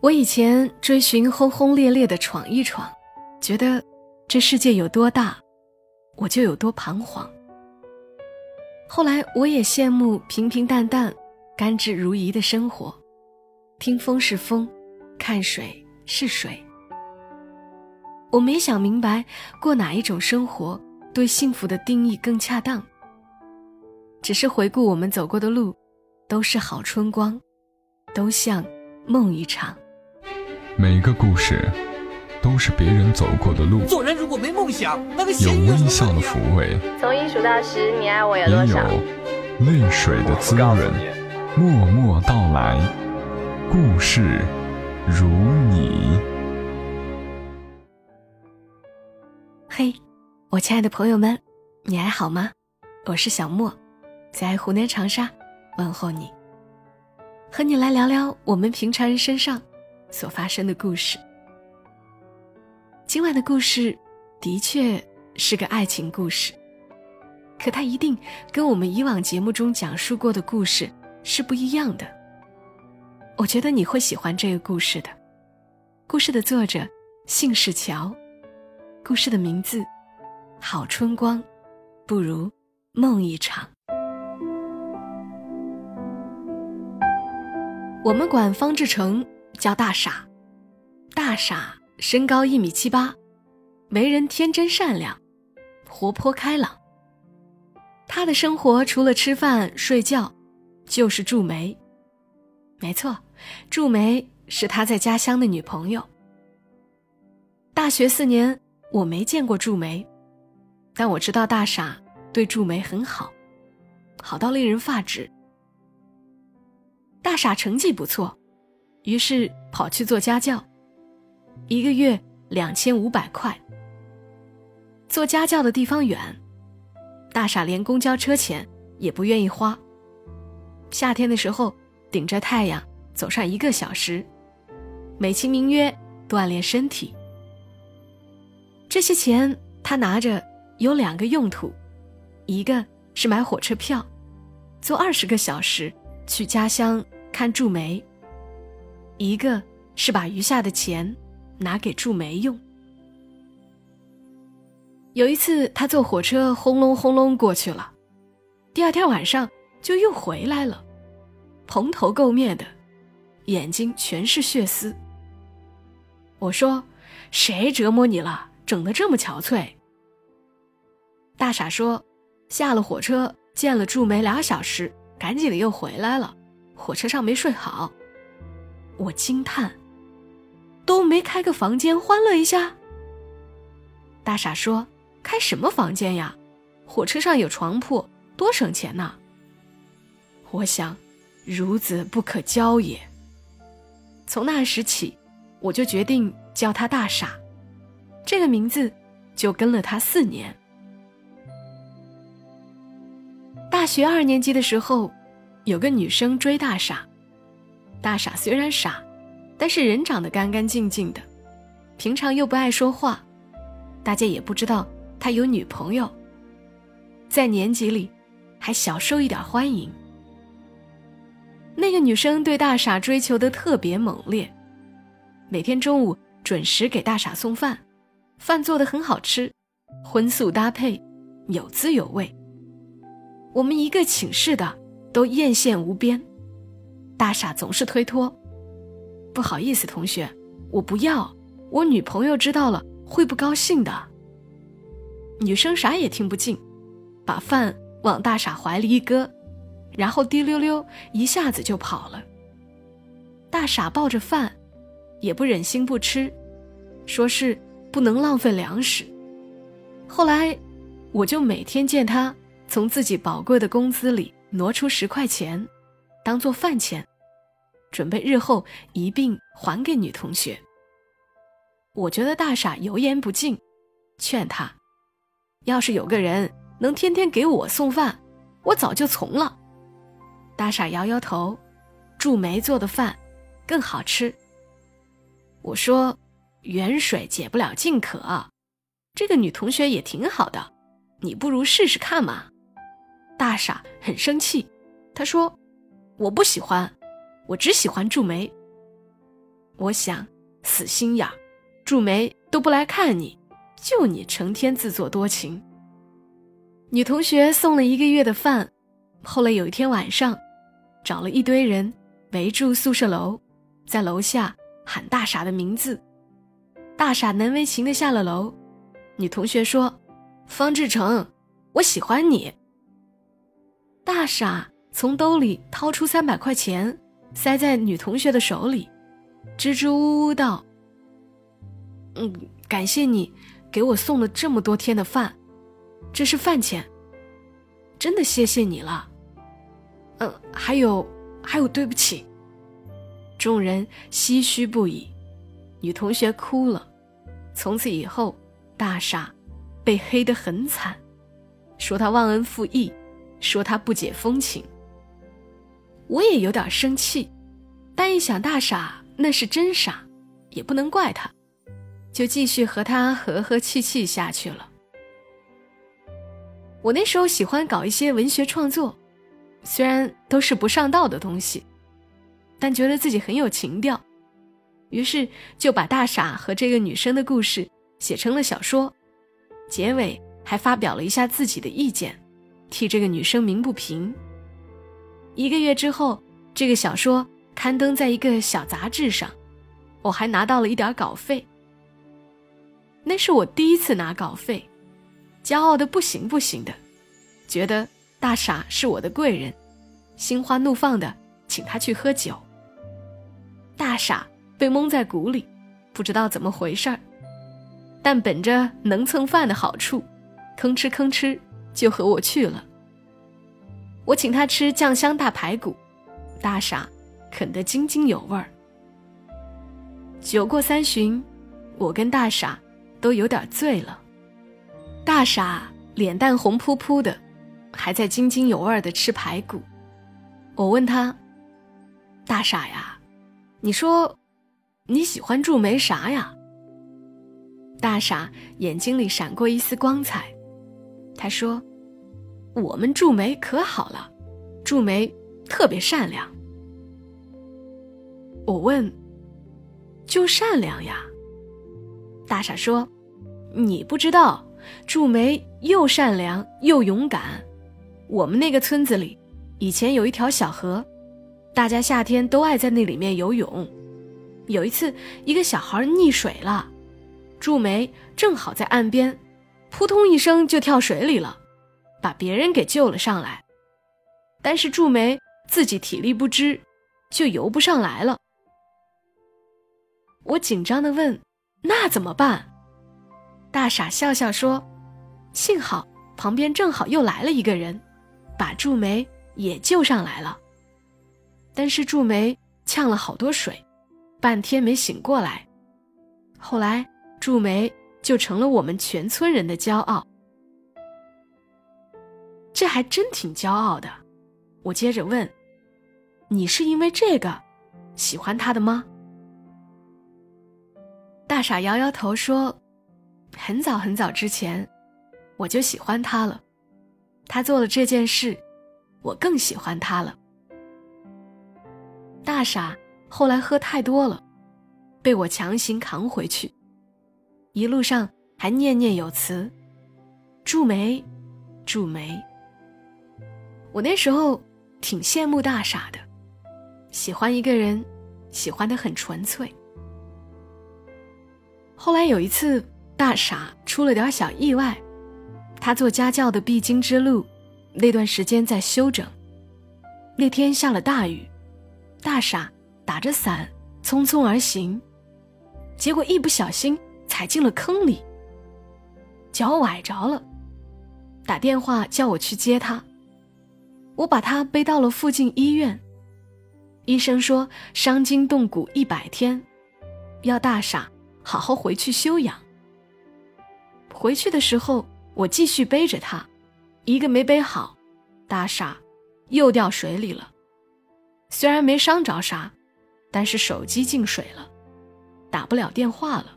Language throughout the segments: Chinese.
我以前追寻轰轰烈烈的闯一闯，觉得这世界有多大，我就有多彷徨。后来我也羡慕平平淡淡、甘之如饴的生活，听风是风，看水是水。我没想明白过哪一种生活对幸福的定义更恰当，只是回顾我们走过的路，都是好春光，都像梦一场。每个故事都是别人走过的路。做人如果没梦想，那个有微笑的抚慰，从一数到十，你爱我有多少？也有泪水的滋润。默默到来，故事如你。嘿，我亲爱的朋友们，你还好吗？我是小莫，在湖南长沙问候你，和你来聊聊我们平常人身上。所发生的故事。今晚的故事的确是个爱情故事，可它一定跟我们以往节目中讲述过的故事是不一样的。我觉得你会喜欢这个故事的。故事的作者姓氏乔，故事的名字《好春光不如梦一场》。我们管方志成。叫大傻，大傻身高一米七八，为人天真善良，活泼开朗。他的生活除了吃饭睡觉，就是筑梅。没错，筑梅是他在家乡的女朋友。大学四年，我没见过筑梅，但我知道大傻对筑梅很好，好到令人发指。大傻成绩不错。于是跑去做家教，一个月两千五百块。做家教的地方远，大傻连公交车钱也不愿意花。夏天的时候，顶着太阳走上一个小时，美其名曰锻炼身体。这些钱他拿着有两个用途，一个是买火车票，坐二十个小时去家乡看祝梅。一个是把余下的钱拿给祝梅用。有一次，他坐火车轰隆轰隆过去了，第二天晚上就又回来了，蓬头垢面的，眼睛全是血丝。我说：“谁折磨你了？整得这么憔悴？”大傻说：“下了火车见了祝梅俩小时，赶紧的又回来了，火车上没睡好。”我惊叹：“都没开个房间欢乐一下？”大傻说：“开什么房间呀？火车上有床铺，多省钱呐。”我想，孺子不可教也。从那时起，我就决定叫他大傻，这个名字就跟了他四年。大学二年级的时候，有个女生追大傻。大傻虽然傻，但是人长得干干净净的，平常又不爱说话，大家也不知道他有女朋友。在年级里，还小受一点欢迎。那个女生对大傻追求的特别猛烈，每天中午准时给大傻送饭，饭做的很好吃，荤素搭配，有滋有味。我们一个寝室的都艳羡无边。大傻总是推脱，不好意思，同学，我不要，我女朋友知道了会不高兴的。女生啥也听不进，把饭往大傻怀里一搁，然后滴溜溜一下子就跑了。大傻抱着饭，也不忍心不吃，说是不能浪费粮食。后来，我就每天见他从自己宝贵的工资里挪出十块钱。当做饭钱，准备日后一并还给女同学。我觉得大傻油盐不进，劝他，要是有个人能天天给我送饭，我早就从了。大傻摇摇头，祝梅做的饭更好吃。我说，远水解不了近渴，这个女同学也挺好的，你不如试试看嘛。大傻很生气，他说。我不喜欢，我只喜欢祝梅。我想，死心眼儿，祝梅都不来看你，就你成天自作多情。女同学送了一个月的饭，后来有一天晚上，找了一堆人围住宿舍楼，在楼下喊大傻的名字。大傻难为情的下了楼，女同学说：“方志成，我喜欢你。”大傻从兜里掏出三百块钱，塞在女同学的手里，支支吾吾道：“嗯，感谢你给我送了这么多天的饭，这是饭钱。真的谢谢你了。嗯，还有，还有，对不起。”众人唏嘘不已。女同学哭了，从此以后，大傻被黑得很惨，说他忘恩负义，说他不解风情。我也有点生气，但一想大傻那是真傻，也不能怪他，就继续和他和和气气下去了。我那时候喜欢搞一些文学创作，虽然都是不上道的东西，但觉得自己很有情调。于是就把大傻和这个女生的故事写成了小说，结尾还发表了一下自己的意见，替这个女生鸣不平。一个月之后，这个小说刊登在一个小杂志上，我还拿到了一点稿费。那是我第一次拿稿费，骄傲的不行不行的，觉得大傻是我的贵人，心花怒放的请他去喝酒。大傻。被蒙在鼓里，不知道怎么回事儿，但本着能蹭饭的好处，吭哧吭哧就和我去了。我请他吃酱香大排骨，大傻啃得津津有味儿。酒过三巡，我跟大傻都有点醉了，大傻脸蛋红扑扑的，还在津津有味的吃排骨。我问他：“大傻呀，你说？”你喜欢祝梅啥呀？大傻眼睛里闪过一丝光彩，他说：“我们祝梅可好了，祝梅特别善良。”我问：“就善良呀？”大傻说：“你不知道，祝梅又善良又勇敢。我们那个村子里，以前有一条小河，大家夏天都爱在那里面游泳。”有一次，一个小孩溺水了，祝梅正好在岸边，扑通一声就跳水里了，把别人给救了上来。但是祝梅自己体力不支，就游不上来了。我紧张的问：“那怎么办？”大傻笑笑说：“幸好旁边正好又来了一个人，把祝梅也救上来了。但是祝梅呛了好多水。”半天没醒过来，后来祝梅就成了我们全村人的骄傲。这还真挺骄傲的。我接着问：“你是因为这个喜欢他的吗？”大傻摇摇头说：“很早很早之前，我就喜欢他了。他做了这件事，我更喜欢他了。”大傻。后来喝太多了，被我强行扛回去，一路上还念念有词：“祝梅，祝梅。”我那时候挺羡慕大傻的，喜欢一个人，喜欢的很纯粹。后来有一次，大傻出了点小意外，他做家教的必经之路，那段时间在休整。那天下了大雨，大傻。打着伞匆匆而行，结果一不小心踩进了坑里，脚崴着了。打电话叫我去接他，我把他背到了附近医院。医生说伤筋动骨一百天，要大傻好好回去休养。回去的时候，我继续背着他，一个没背好，大傻又掉水里了。虽然没伤着啥。但是手机进水了，打不了电话了。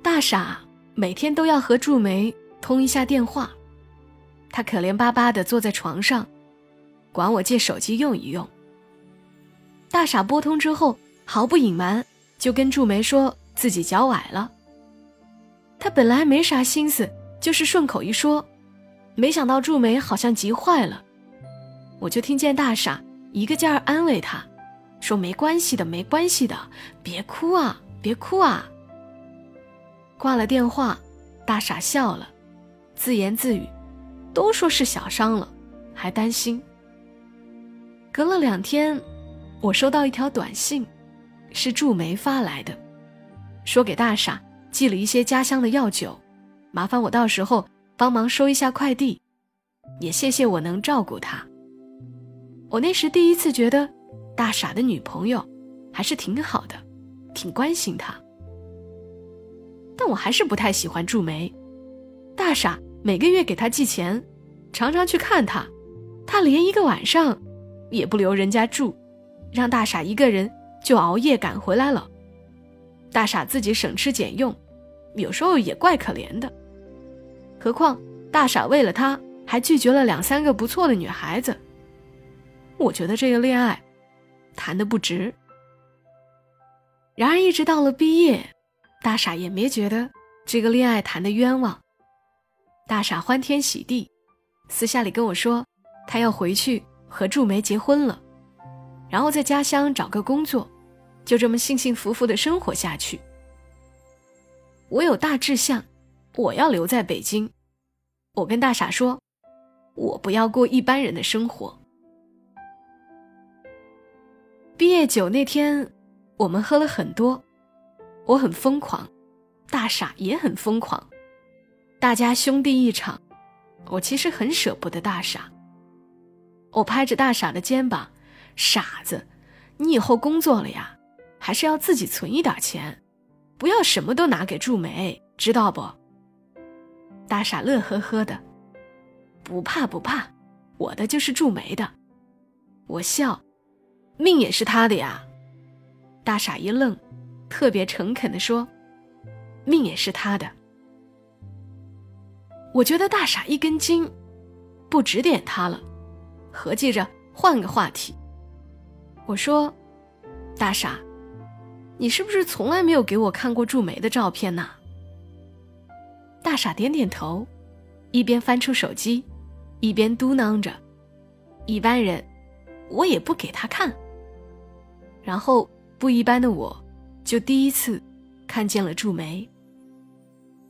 大傻每天都要和祝梅通一下电话，他可怜巴巴的坐在床上，管我借手机用一用。大傻拨通之后，毫不隐瞒，就跟祝梅说自己脚崴了。他本来没啥心思，就是顺口一说，没想到祝梅好像急坏了。我就听见大傻一个劲儿安慰他，说没关系的，没关系的，别哭啊，别哭啊。挂了电话，大傻笑了，自言自语：“都说是小伤了，还担心。”隔了两天，我收到一条短信，是祝梅发来的，说给大傻寄了一些家乡的药酒，麻烦我到时候帮忙收一下快递，也谢谢我能照顾他。我那时第一次觉得，大傻的女朋友还是挺好的，挺关心他。但我还是不太喜欢祝梅，大傻每个月给他寄钱，常常去看他，他连一个晚上。也不留人家住，让大傻一个人就熬夜赶回来了。大傻自己省吃俭用，有时候也怪可怜的。何况大傻为了他还拒绝了两三个不错的女孩子。我觉得这个恋爱谈的不值。然而一直到了毕业，大傻也没觉得这个恋爱谈的冤枉。大傻欢天喜地，私下里跟我说，他要回去。和祝梅结婚了，然后在家乡找个工作，就这么幸幸福福的生活下去。我有大志向，我要留在北京。我跟大傻说，我不要过一般人的生活。毕业酒那天，我们喝了很多，我很疯狂，大傻也很疯狂，大家兄弟一场。我其实很舍不得大傻。我拍着大傻的肩膀，傻子，你以后工作了呀，还是要自己存一点钱，不要什么都拿给祝梅，知道不？大傻乐呵呵的，不怕不怕，我的就是祝梅的。我笑，命也是他的呀。大傻一愣，特别诚恳的说：“命也是他的。”我觉得大傻一根筋，不指点他了。合计着换个话题。我说：“大傻，你是不是从来没有给我看过祝梅的照片呢？”大傻点点头，一边翻出手机，一边嘟囔着：“一般人，我也不给他看。”然后不一般的我，就第一次看见了祝梅。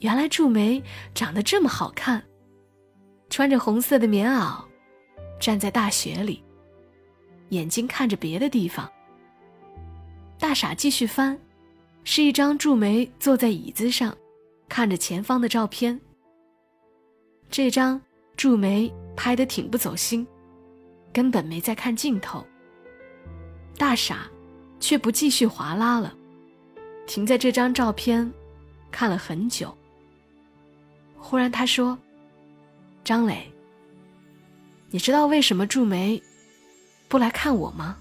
原来祝梅长得这么好看，穿着红色的棉袄。站在大雪里，眼睛看着别的地方。大傻继续翻，是一张祝梅坐在椅子上，看着前方的照片。这张祝梅拍的挺不走心，根本没在看镜头。大傻却不继续划拉了，停在这张照片，看了很久。忽然他说：“张磊。”你知道为什么祝梅不来看我吗？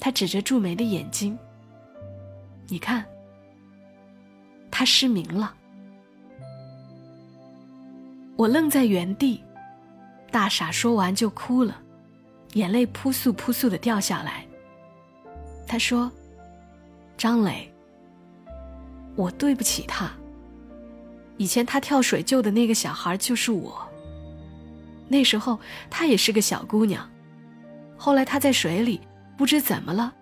他指着祝梅的眼睛，你看，他失明了。我愣在原地，大傻说完就哭了，眼泪扑簌扑簌的掉下来。他说：“张磊，我对不起他。以前他跳水救的那个小孩就是我。”那时候她也是个小姑娘，后来她在水里不知怎么了，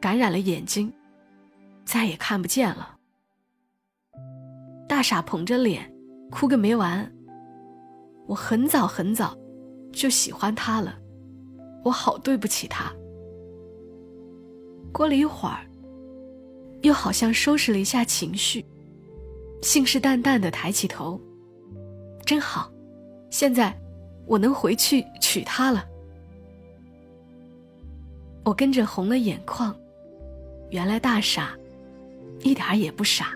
感染了眼睛，再也看不见了。大傻捧着脸，哭个没完。我很早很早就喜欢他了，我好对不起他。过了一会儿，又好像收拾了一下情绪，信誓旦旦的抬起头，真好，现在。我能回去娶她了。我跟着红了眼眶，原来大傻，一点也不傻。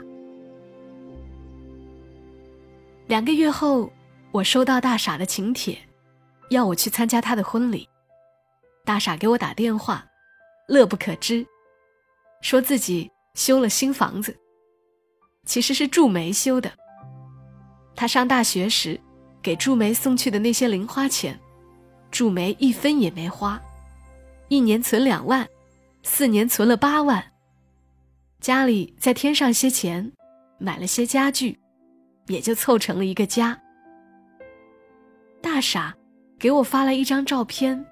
两个月后，我收到大傻的请帖，要我去参加他的婚礼。大傻给我打电话，乐不可支，说自己修了新房子，其实是祝梅修的。他上大学时。给祝梅送去的那些零花钱，祝梅一分也没花。一年存两万，四年存了八万。家里再添上些钱，买了些家具，也就凑成了一个家。大傻给我发了一张照片，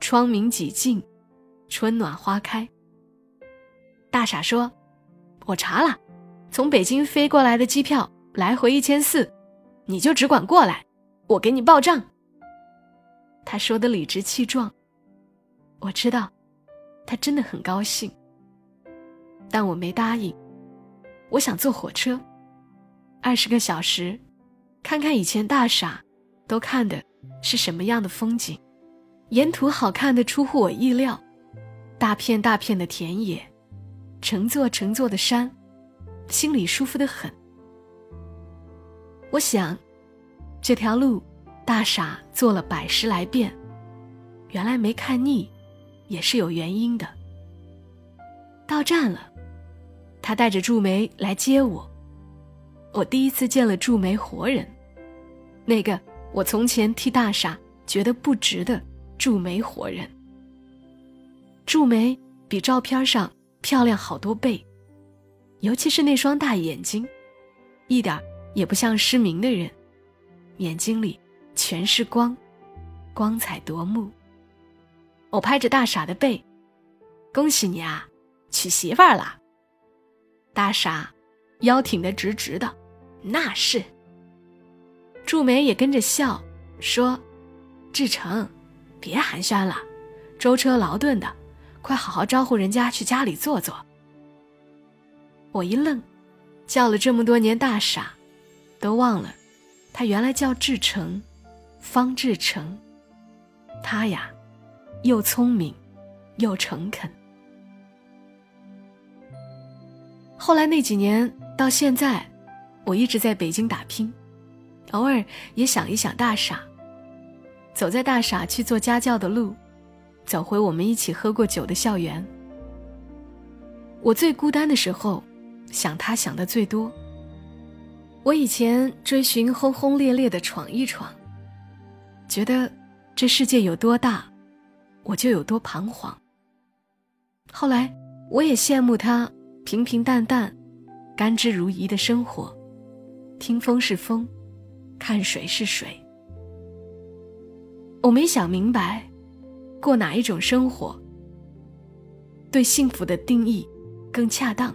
窗明几净，春暖花开。大傻说：“我查了，从北京飞过来的机票来回一千四，你就只管过来，我给你报账。”他说的理直气壮。我知道，他真的很高兴，但我没答应。我想坐火车，二十个小时，看看以前大傻都看的是什么样的风景。沿途好看的出乎我意料，大片大片的田野。成座成座的山，心里舒服的很。我想，这条路，大傻做了百十来遍，原来没看腻，也是有原因的。到站了，他带着祝梅来接我。我第一次见了祝梅活人，那个我从前替大傻觉得不值的祝梅活人。祝梅比照片上。漂亮好多倍，尤其是那双大眼睛，一点也不像失明的人，眼睛里全是光，光彩夺目。我拍着大傻的背，恭喜你啊，娶媳妇儿了。大傻腰挺得直直的，那是。祝梅也跟着笑，说：“志成，别寒暄了，舟车劳顿的。”快好好招呼人家去家里坐坐。我一愣，叫了这么多年大傻，都忘了，他原来叫志成，方志成。他呀，又聪明，又诚恳。后来那几年到现在，我一直在北京打拼，偶尔也想一想大傻，走在大傻去做家教的路。走回我们一起喝过酒的校园。我最孤单的时候，想他想的最多。我以前追寻轰轰烈烈的闯一闯，觉得这世界有多大，我就有多彷徨。后来我也羡慕他平平淡淡、甘之如饴的生活，听风是风，看水是水。我没想明白。过哪一种生活，对幸福的定义更恰当？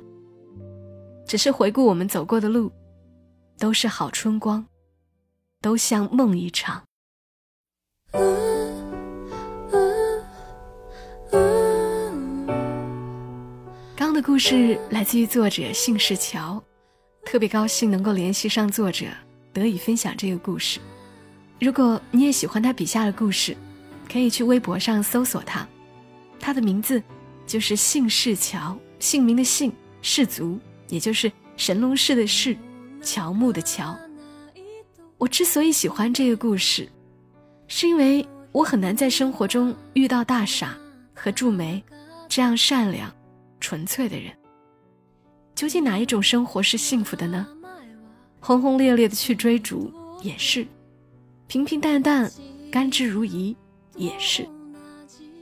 只是回顾我们走过的路，都是好春光，都像梦一场。刚的故事来自于作者姓氏乔，特别高兴能够联系上作者，得以分享这个故事。如果你也喜欢他笔下的故事。可以去微博上搜索他，他的名字就是姓氏乔，姓名的姓，氏族，也就是神农氏的氏，乔木的乔。我之所以喜欢这个故事，是因为我很难在生活中遇到大傻和祝梅这样善良、纯粹的人。究竟哪一种生活是幸福的呢？轰轰烈烈的去追逐也是，平平淡淡、甘之如饴。也是，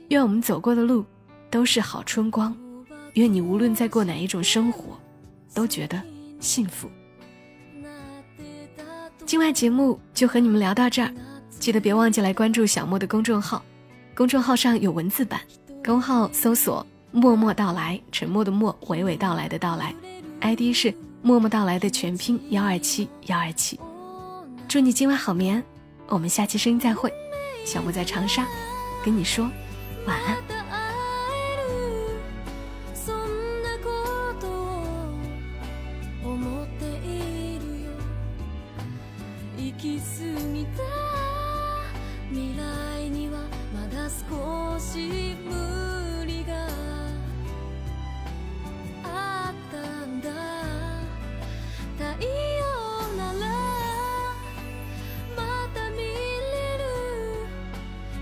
愿我们走过的路都是好春光，愿你无论在过哪一种生活，都觉得幸福。今晚节目就和你们聊到这儿，记得别忘记来关注小莫的公众号，公众号上有文字版，公号搜索“默默到来”，沉默的默，娓娓道来的到来，ID 是“默默到来”的全拼幺二七幺二七。祝你今晚好眠，我们下期声音再会。小莫在长沙，跟你说晚安。